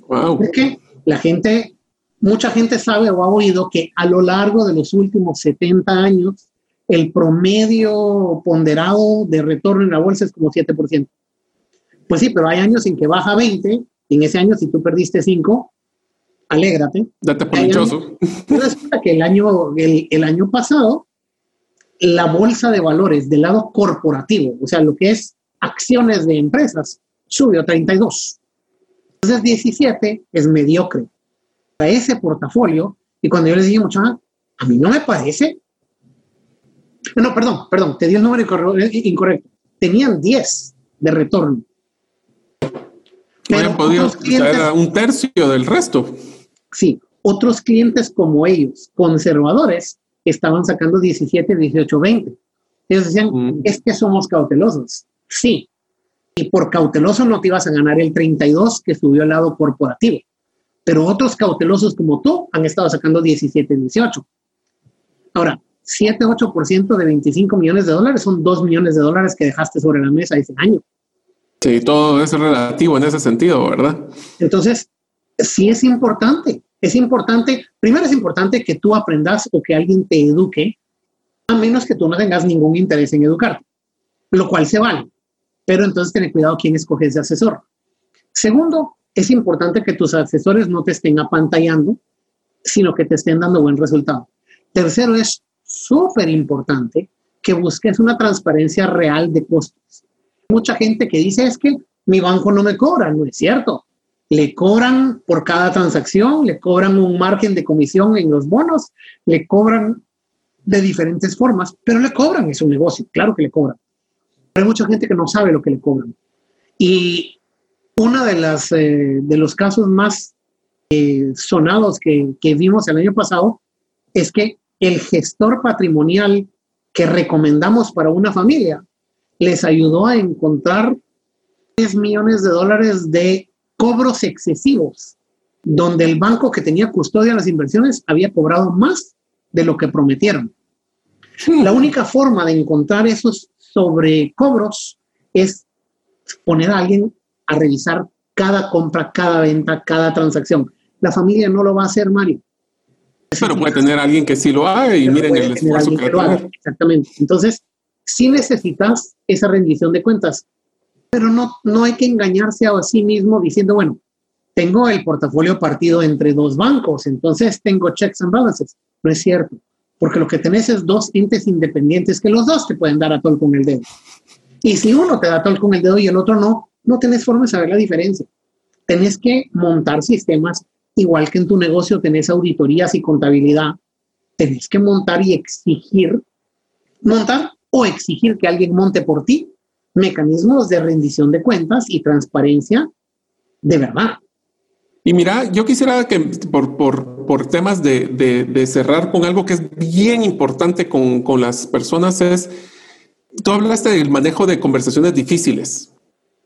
Wow. Porque la gente, mucha gente sabe o ha oído que a lo largo de los últimos 70 años, el promedio ponderado de retorno en la bolsa es como 7%. Pues sí, pero hay años en que baja 20, y en ese año si tú perdiste 5, alégrate. Date por dichoso. Resulta que el año, el, el año pasado la bolsa de valores del lado corporativo, o sea, lo que es acciones de empresas, subió 32. Entonces 17 es mediocre para ese portafolio. Y cuando yo les dije, mucho, a mí no me parece. No, perdón, perdón, te di el número incorrecto. Tenían 10 de retorno. Pero podido clientes, un tercio del resto. Sí, otros clientes como ellos, conservadores, estaban sacando 17, 18, 20. Ellos decían, mm. es que somos cautelosos. Sí. Y por cauteloso no te ibas a ganar el 32 que subió al lado corporativo. Pero otros cautelosos como tú han estado sacando 17, 18. Ahora, 7, 8% de 25 millones de dólares son 2 millones de dólares que dejaste sobre la mesa ese año. Sí, todo es relativo en ese sentido, ¿verdad? Entonces, sí es importante es importante, primero es importante que tú aprendas o que alguien te eduque, a menos que tú no tengas ningún interés en educarte, lo cual se vale. pero entonces ten cuidado quién escoges de asesor. Segundo, es importante que tus asesores no te estén apantallando, sino que te estén dando buen resultado. Tercero, es súper importante que busques una transparencia real de costos. Mucha gente que dice es que mi banco no me cobra, no es cierto. Le cobran por cada transacción, le cobran un margen de comisión en los bonos, le cobran de diferentes formas, pero le cobran, es un negocio, claro que le cobran. Hay mucha gente que no sabe lo que le cobran. Y uno de, eh, de los casos más eh, sonados que, que vimos el año pasado es que el gestor patrimonial que recomendamos para una familia les ayudó a encontrar 10 millones de dólares de cobros excesivos, donde el banco que tenía custodia de las inversiones había cobrado más de lo que prometieron. La única forma de encontrar esos sobrecobros es poner a alguien a revisar cada compra, cada venta, cada transacción. La familia no lo va a hacer, Mario. Pero puede tener alguien que sí lo haga y miren el esfuerzo que, lo haga. Exactamente. Entonces, sí necesitas esa rendición de cuentas, pero no, no hay que engañarse a sí mismo diciendo, bueno, tengo el portafolio partido entre dos bancos, entonces tengo checks and balances. No es cierto, porque lo que tenés es dos entes independientes que los dos te pueden dar a tol con el dedo. Y si uno te da a tol con el dedo y el otro no, no tenés forma de saber la diferencia. Tenés que montar sistemas igual que en tu negocio tenés auditorías y contabilidad, tenés que montar y exigir, montar o exigir que alguien monte por ti mecanismos de rendición de cuentas y transparencia de verdad. Y mira, yo quisiera que por, por, por temas de, de, cerrar con algo que es bien importante con, con las personas es, tú hablaste del manejo de conversaciones difíciles.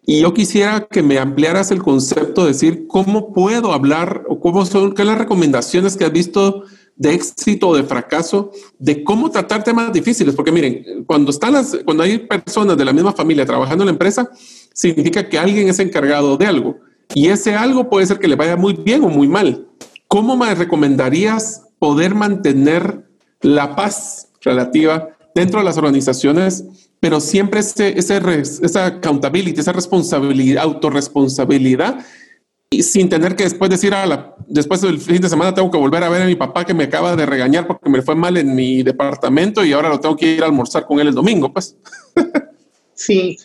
Y yo quisiera que me ampliaras el concepto de decir cómo puedo hablar o cómo son qué las recomendaciones que has visto de éxito o de fracaso, de cómo tratar temas difíciles. Porque miren, cuando están las, cuando hay personas de la misma familia trabajando en la empresa, significa que alguien es encargado de algo y ese algo puede ser que le vaya muy bien o muy mal. ¿Cómo me recomendarías poder mantener la paz relativa dentro de las organizaciones pero siempre ese, esa accountability, esa responsabilidad, autorresponsabilidad, y sin tener que después decir, a la, después del fin de semana tengo que volver a ver a mi papá que me acaba de regañar porque me fue mal en mi departamento y ahora lo tengo que ir a almorzar con él el domingo, pues. sí,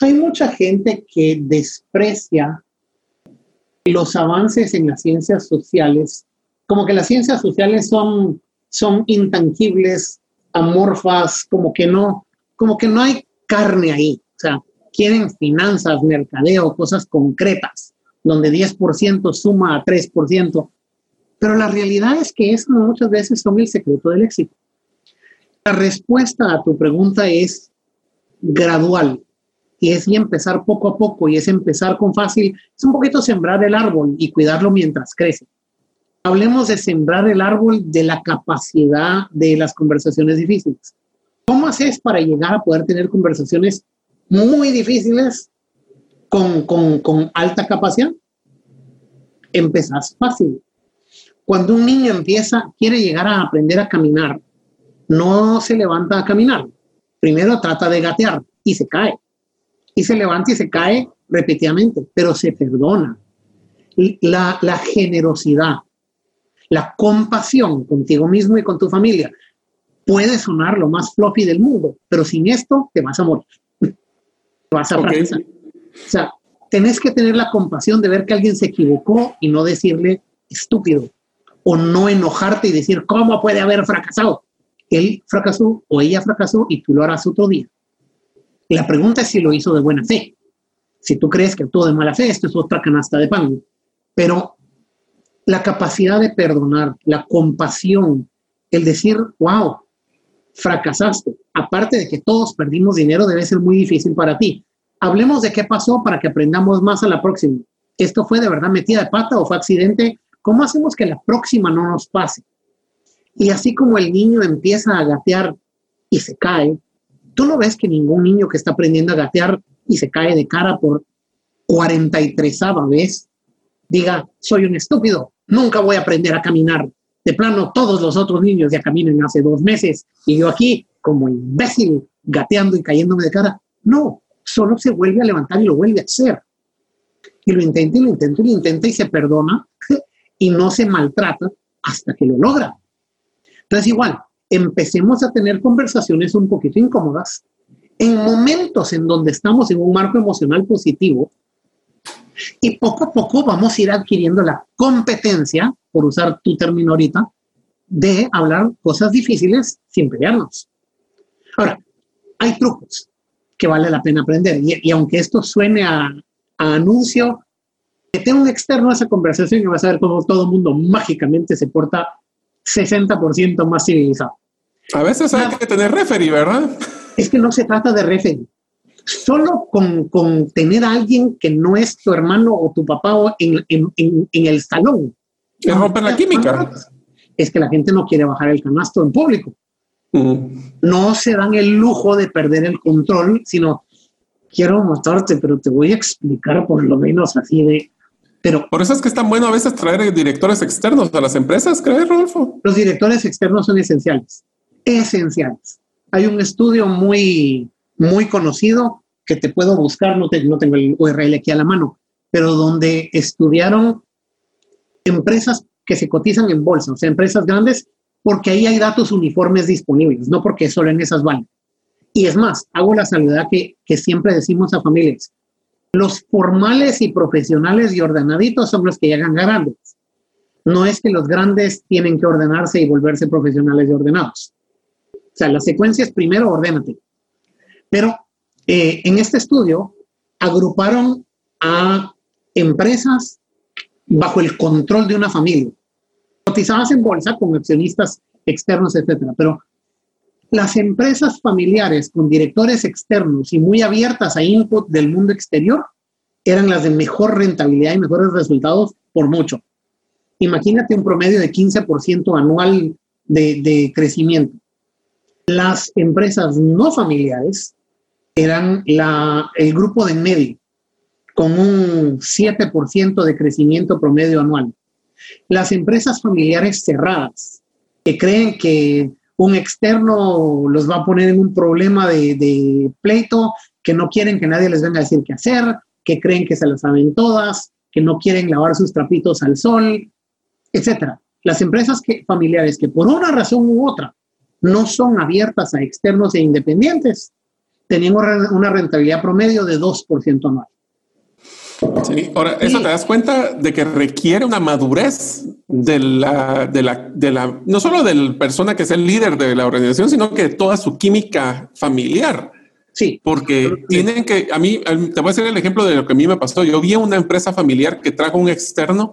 hay mucha gente que desprecia los avances en las ciencias sociales, como que las ciencias sociales son, son intangibles, amorfas, como que no, como que no hay carne ahí. O sea, quieren finanzas, mercadeo, cosas concretas, donde 10% suma a 3%. Pero la realidad es que eso muchas veces son el secreto del éxito. La respuesta a tu pregunta es gradual y es y empezar poco a poco y es empezar con fácil, es un poquito sembrar el árbol y cuidarlo mientras crece. Hablemos de sembrar el árbol de la capacidad de las conversaciones difíciles. ¿Cómo haces para llegar a poder tener conversaciones muy difíciles con, con, con alta capacidad? Empezás fácil. Cuando un niño empieza, quiere llegar a aprender a caminar, no se levanta a caminar. Primero trata de gatear y se cae. Y se levanta y se cae repetidamente, pero se perdona. La, la generosidad, la compasión contigo mismo y con tu familia puede sonar lo más floppy del mundo, pero sin esto te vas a morir. vas a fracasar. O sea, tenés que tener la compasión de ver que alguien se equivocó y no decirle estúpido o no enojarte y decir cómo puede haber fracasado. Él fracasó o ella fracasó y tú lo harás otro día. La pregunta es si lo hizo de buena fe. Si tú crees que actuó de mala fe, esto es otra canasta de pan. Pero la capacidad de perdonar, la compasión, el decir, wow, fracasaste. Aparte de que todos perdimos dinero, debe ser muy difícil para ti. Hablemos de qué pasó para que aprendamos más a la próxima. ¿Esto fue de verdad metida de pata o fue accidente? ¿Cómo hacemos que la próxima no nos pase? Y así como el niño empieza a gatear y se cae, tú no ves que ningún niño que está aprendiendo a gatear y se cae de cara por 43 vez diga, soy un estúpido, nunca voy a aprender a caminar de plano todos los otros niños ya caminan hace dos meses y yo aquí como imbécil gateando y cayéndome de cara. No, solo se vuelve a levantar y lo vuelve a hacer. Y lo intenta y lo intenta y lo intenta y se perdona y no se maltrata hasta que lo logra. Entonces, igual, empecemos a tener conversaciones un poquito incómodas en momentos en donde estamos en un marco emocional positivo y poco a poco vamos a ir adquiriendo la competencia, por usar tu término ahorita, de hablar cosas difíciles sin pelearnos. Ahora, hay trucos que vale la pena aprender y, aunque esto suene a, a anuncio, que un externo a esa conversación y vas a ver cómo todo el mundo mágicamente se porta 60% más civilizado. A veces hay que tener referee, ¿verdad? Es que no se trata de referee. Solo con, con tener a alguien que no es tu hermano o tu papá o en, en, en, el salón. Que romper la química. Es que la gente no quiere bajar el canasto en público. No se dan el lujo de perder el control, sino quiero matarte, pero te voy a explicar por lo menos así de pero, Por eso es que es tan bueno a veces traer directores externos a las empresas, ¿crees, Rodolfo? Los directores externos son esenciales, esenciales. Hay un estudio muy, muy conocido que te puedo buscar, no, no tengo el URL aquí a la mano, pero donde estudiaron empresas que se cotizan en bolsa, o sea, empresas grandes, porque ahí hay datos uniformes disponibles, no porque solo en esas van. Y es más, hago la salvedad que, que siempre decimos a familias, los formales y profesionales y ordenaditos son los que llegan grandes. No es que los grandes tienen que ordenarse y volverse profesionales y ordenados. O sea, la secuencia es primero ordénate. Pero eh, en este estudio agruparon a empresas bajo el control de una familia, cotizadas en bolsa con accionistas externos, etcétera. Pero las empresas familiares con directores externos y muy abiertas a input del mundo exterior eran las de mejor rentabilidad y mejores resultados por mucho. Imagínate un promedio de 15% anual de, crecimiento. Las empresas no familiares eran la, el grupo de medio, con un 7% de crecimiento promedio anual. Las empresas familiares cerradas, que creen que un externo los va a poner en un problema de, pleito, que no quieren que nadie les venga a decir qué hacer, que creen que se las saben todas, que no quieren lavar sus trapitos al sol, etcétera. Las empresas familiares que por una razón u otra no son abiertas a externos e independientes, tenían una rentabilidad promedio de 2% anual. Sí, ahora, eso te das cuenta de que requiere una madurez de la, de la, de la, no solo de la persona que es el líder de la organización, sino que toda su química familiar. Sí. Porque tienen que, a mí, te voy a hacer el ejemplo de lo que a mí me pasó. Yo vi una empresa familiar que trajo un externo,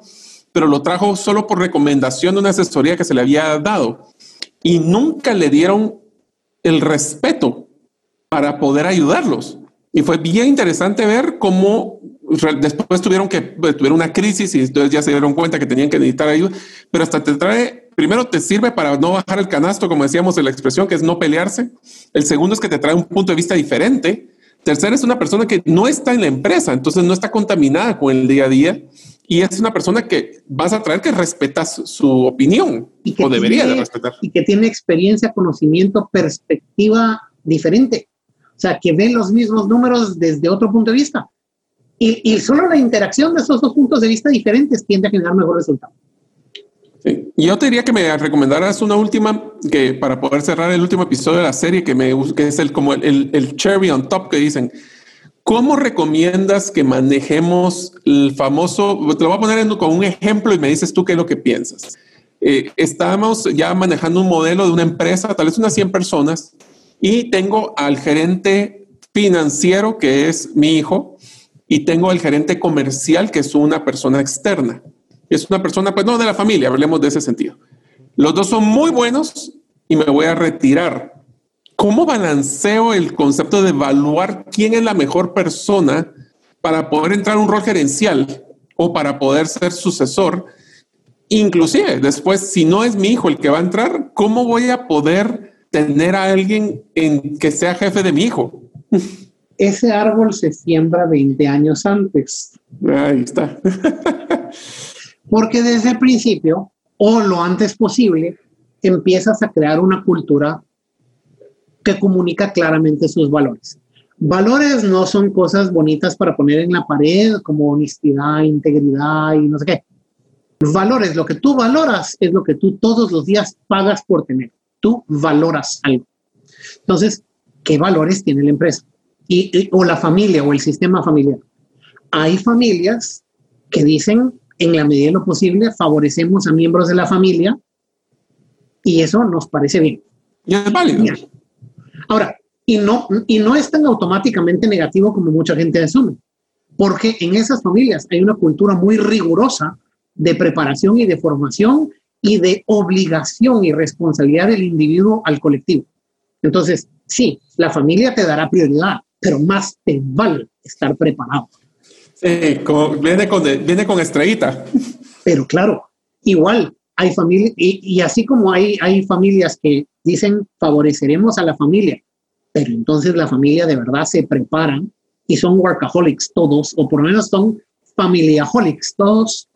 pero lo trajo solo por recomendación de una asesoría que se le había dado y nunca le dieron el respeto para poder ayudarlos. Y fue bien interesante ver cómo después tuvieron que pues, tuvieron una crisis y entonces ya se dieron cuenta que tenían que necesitar ayuda, pero hasta te trae, primero te sirve para no bajar el canasto, como decíamos en la expresión, que es no pelearse. El segundo es que te trae un punto de vista diferente. Tercero es una persona que no está en la empresa, entonces no está contaminada con el día a día. Y es una persona que vas a traer que respeta su, opinión o debería de respetar. Y que tiene experiencia, conocimiento, perspectiva diferente. O sea, que ve los mismos números desde otro punto de vista. Y, solo la interacción de esos dos puntos de vista diferentes tiende a generar mejor resultado. Sí. Yo te diría que me recomendaras una última, que para poder cerrar el último episodio de la serie, que, me, que es el, como el, el cherry on top que dicen. ¿Cómo recomiendas que manejemos el famoso, te lo voy a poner con un ejemplo y me dices tú qué es lo que piensas? Eh, estamos ya manejando un modelo de una empresa, tal vez unas 100 personas, y tengo al gerente financiero, que es mi hijo, y tengo al gerente comercial, que es una persona externa. Es una persona, pues no de la familia, hablemos de ese sentido. Los dos son muy buenos y me voy a retirar. ¿Cómo balanceo el concepto de evaluar quién es la mejor persona para poder entrar a un rol gerencial o para poder ser sucesor? Inclusive después, si no es mi hijo el que va a entrar, ¿cómo voy a poder tener a alguien en que sea jefe de mi hijo? Ese árbol se siembra 20 años antes. Ahí está. Porque desde el principio, o lo antes posible, empiezas a crear una cultura que comunica claramente sus valores. Valores no son cosas bonitas para poner en la pared como honestidad, integridad y no sé qué. Valores, lo que tú valoras es lo que tú todos los días pagas por tener. Tú valoras algo. Entonces, ¿qué valores tiene la empresa? Y, o la familia o el sistema familiar. Hay familias que dicen, en la medida de lo posible, favorecemos a miembros de la familia y eso nos parece bien. Y es válido. Ahora, y no, y no es tan automáticamente negativo como mucha gente asume, porque en esas familias hay una cultura muy rigurosa de preparación y de formación y de obligación y responsabilidad del individuo al colectivo. Entonces, sí, la familia te dará prioridad, pero más te vale estar preparado. Sí, viene, con, viene con estrellita. Pero claro, igual hay familias, y, y, así como hay, hay familias que dicen favoreceremos a la familia, pero entonces la familia de verdad se preparan y son workaholics todos, o por lo menos son familiaholics todos.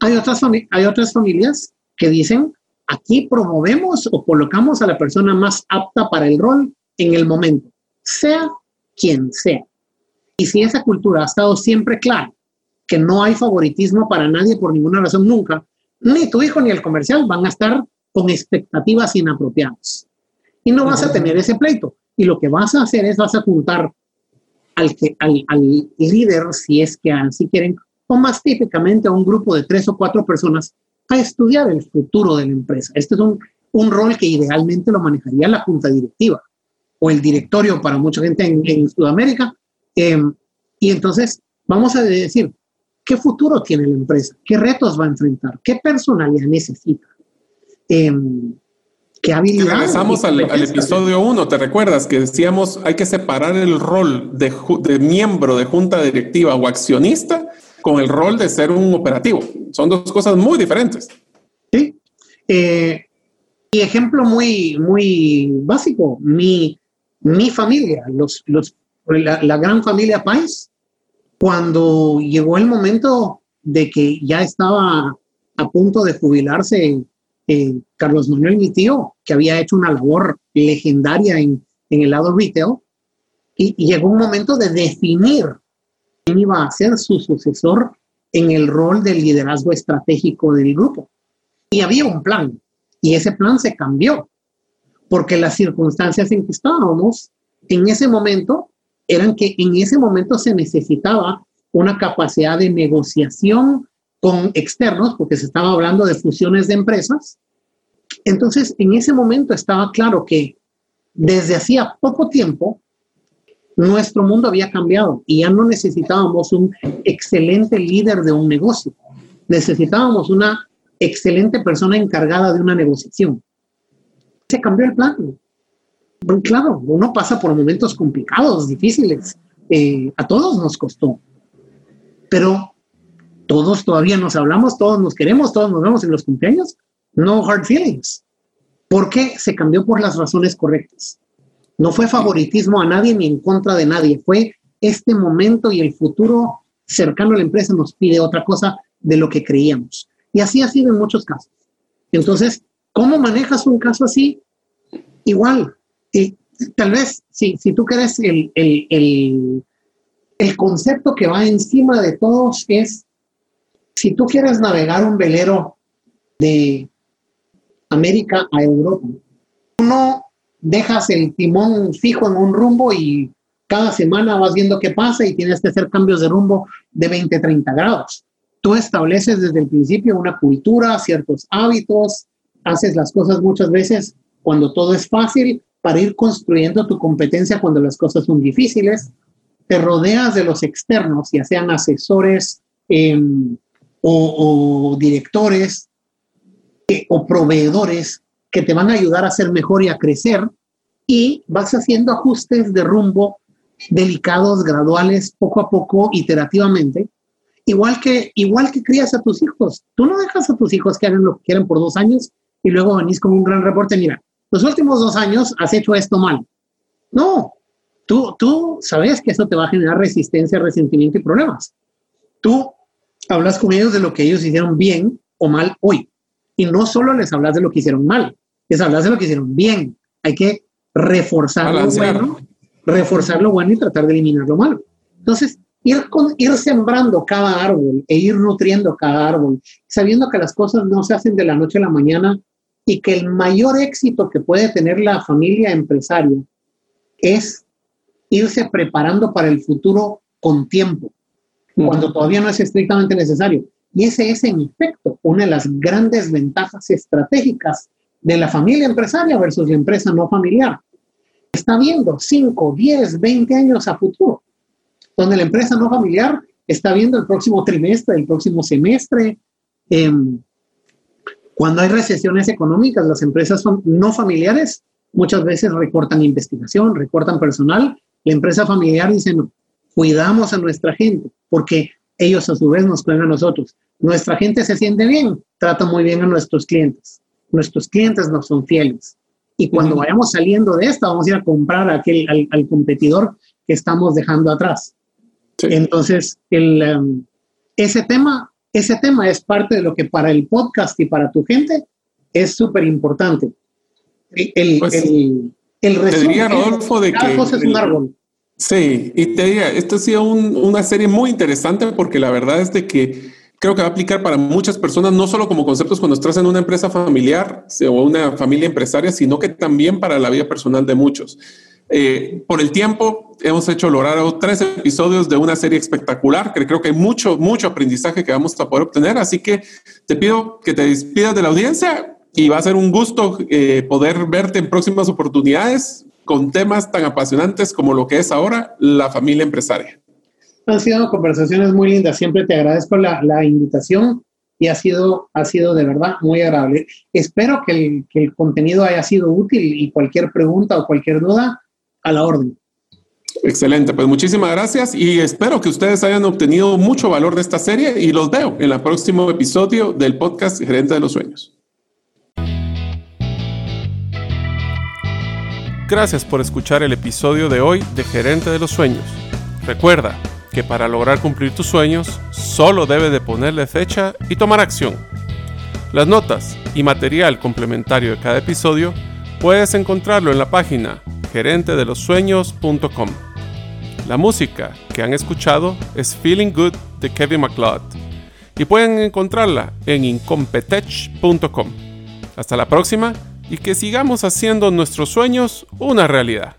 Hay otras, hay otras familias que dicen, aquí promovemos o colocamos a la persona más apta para el rol en el momento, sea quien sea. Y si esa cultura ha estado siempre clara, que no hay favoritismo para nadie por ninguna razón nunca, ni tu hijo ni el comercial van a estar con expectativas inapropiadas. Y no vas a tener ese pleito. Y lo que vas a hacer es vas a juntar al, que, al, al líder, si es que así quieren, o más típicamente a un grupo de tres o cuatro personas a estudiar el futuro de la empresa. Este es un, un rol que idealmente lo manejaría la junta directiva o el directorio para mucha gente en, Sudamérica. Em, y entonces vamos a decir, ¿qué futuro tiene la empresa? ¿Qué retos va a enfrentar? ¿Qué personalidad necesita? Eh, ¿Qué habilidad? Regresamos al, episodio 1, ¿te recuerdas que decíamos hay que separar el rol de, de, miembro de junta directiva o accionista con el rol de ser un operativo? Son dos cosas muy diferentes. Sí. Eh, y ejemplo muy, muy básico, mi, mi familia, los, la, gran familia Pais, cuando llegó el momento de que ya estaba a punto de jubilarse eh, Carlos Manuel, mi tío, que había hecho una labor legendaria en, el lado retail, y, llegó un momento de definir quién iba a ser su sucesor en el rol del liderazgo estratégico del grupo. Y había un plan, y ese plan se cambió, porque las circunstancias en que estábamos en ese momento eran que en ese momento se necesitaba una capacidad de negociación con externos, porque se estaba hablando de fusiones de empresas. Entonces, en ese momento estaba claro que desde hacía poco tiempo nuestro mundo había cambiado y ya no necesitábamos un excelente líder de un negocio, necesitábamos una excelente persona encargada de una negociación. Se cambió el plan. Claro, uno pasa por momentos complicados, difíciles. Eh, a todos nos costó. Pero todos todavía nos hablamos, todos nos queremos, todos nos vemos en los cumpleaños. No hard feelings. Porque se cambió por las razones correctas. No fue favoritismo a nadie ni en contra de nadie. Fue este momento y el futuro cercano a la empresa nos pide otra cosa de lo que creíamos. Y así ha sido en muchos casos. Entonces, ¿cómo manejas un caso así? Igual. Y tal vez, si, si tú quieres, el, el, el, el concepto que va encima de todos es si tú quieres navegar un velero de América a Europa, no dejas el timón fijo en un rumbo y cada semana vas viendo qué pasa y tienes que hacer cambios de rumbo de 20, 30 grados. Tú estableces desde el principio una cultura, ciertos hábitos, haces las cosas muchas veces cuando todo es fácil para ir construyendo tu competencia cuando las cosas son difíciles. Te rodeas de los externos, ya sean asesores, eh, o, directores o proveedores que te van a ayudar a ser mejor y a crecer y vas haciendo ajustes de rumbo delicados, graduales, poco a poco, iterativamente, igual que, igual que crías a tus hijos. Tú no dejas a tus hijos que hagan lo que quieran por dos años y luego venís con un gran reporte, mira, los últimos dos años has hecho esto mal. No, tú, tú sabes que eso te va a generar resistencia, resentimiento y problemas. Tú hablas con ellos de lo que ellos hicieron bien o mal hoy. Y no solo les hablas de lo que hicieron mal, les hablas de lo que hicieron bien. Hay que reforzar lo bueno reforzar lo bueno y tratar de eliminar lo malo. Entonces, ir, con, ir sembrando cada árbol e ir nutriendo cada árbol, sabiendo que las cosas no se hacen de la noche a la mañana y que el mayor éxito que puede tener la familia empresaria es irse preparando para el futuro con tiempo, cuando todavía no es estrictamente necesario. Y ese es, en efecto, una de las grandes ventajas estratégicas de la familia empresaria versus la empresa no familiar. Está viendo 5, 10, 20 años a futuro, donde la empresa no familiar está viendo el próximo trimestre, el próximo semestre. Em, cuando hay recesiones económicas, las empresas no familiares muchas veces recortan investigación, recortan personal. La empresa familiar dice, no, cuidamos a nuestra gente, porque ellos a su vez nos cuidan a nosotros. Nuestra gente se siente bien, trata muy bien a nuestros clientes. Nuestros clientes nos son fieles. Y cuando vayamos saliendo de esta, vamos a ir a comprar aquel, al, competidor que estamos dejando atrás. Entonces, el, um, ese, tema, ese tema es parte de lo que para el podcast y para tu gente es súper importante. El, pues, el, el te diría, Rodolfo, de que... Cosa es un árbol. Sí, y te diría, esto ha sido una serie muy interesante porque la verdad es de que creo que va a aplicar para muchas personas, no solo como conceptos cuando estás en una empresa familiar o una familia empresaria, sino que también para la vida personal de muchos. Eh, por el tiempo, hemos hecho lograr tres episodios de una serie espectacular, que creo que hay mucho, mucho aprendizaje que vamos a poder obtener. Así que te pido que te despidas de la audiencia y va a ser un gusto eh, poder verte en próximas oportunidades con temas tan apasionantes como lo que es ahora la familia empresaria. Han sido conversaciones muy lindas, siempre te agradezco la, la invitación y ha sido, ha sido de verdad muy agradable. Espero que el, que el contenido haya sido útil y cualquier pregunta o cualquier duda, a la orden. Excelente, pues muchísimas gracias y espero que ustedes hayan obtenido mucho valor de esta serie y los veo en el próximo episodio del podcast Gerente de los Sueños. Gracias por escuchar el episodio de hoy de Gerente de los Sueños. Recuerda que para lograr cumplir tus sueños, solo debes de ponerle fecha y tomar acción. Las notas y material complementario de cada episodio puedes encontrarlo en la página gerentedelosueños.com. La música que han escuchado es Feeling Good de Kevin MacLeod y pueden encontrarla en incompetech.com. Hasta la próxima y que sigamos haciendo nuestros sueños una realidad.